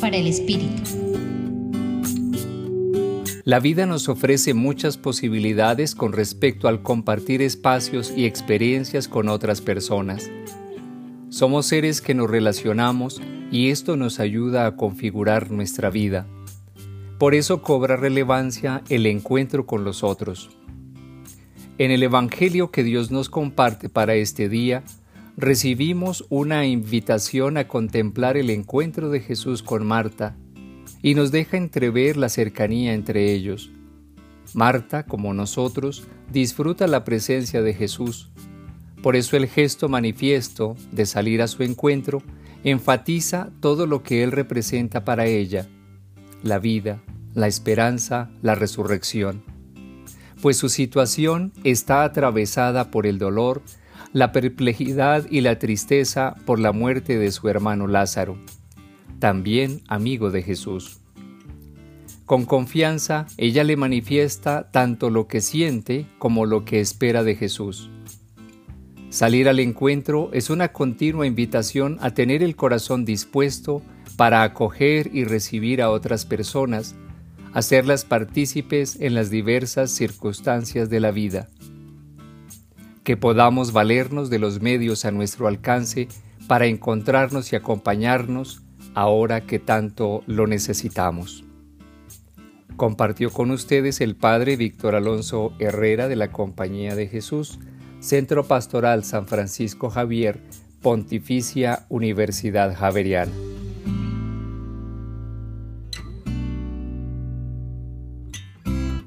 Para el Espíritu. La vida nos ofrece muchas posibilidades con respecto al compartir espacios y experiencias con otras personas. Somos seres que nos relacionamos y esto nos ayuda a configurar nuestra vida. Por eso cobra relevancia el encuentro con los otros. En el Evangelio que Dios nos comparte para este día, recibimos una invitación a contemplar el encuentro de Jesús con Marta y nos deja entrever la cercanía entre ellos. Marta, como nosotros, disfruta la presencia de Jesús. Por eso el gesto manifiesto de salir a su encuentro enfatiza todo lo que Él representa para ella, la vida, la esperanza, la resurrección. Pues su situación está atravesada por el dolor, la perplejidad y la tristeza por la muerte de su hermano Lázaro también amigo de Jesús. Con confianza, ella le manifiesta tanto lo que siente como lo que espera de Jesús. Salir al encuentro es una continua invitación a tener el corazón dispuesto para acoger y recibir a otras personas, hacerlas partícipes en las diversas circunstancias de la vida. Que podamos valernos de los medios a nuestro alcance para encontrarnos y acompañarnos ahora que tanto lo necesitamos. Compartió con ustedes el Padre Víctor Alonso Herrera de la Compañía de Jesús, Centro Pastoral San Francisco Javier, Pontificia Universidad Javeriana.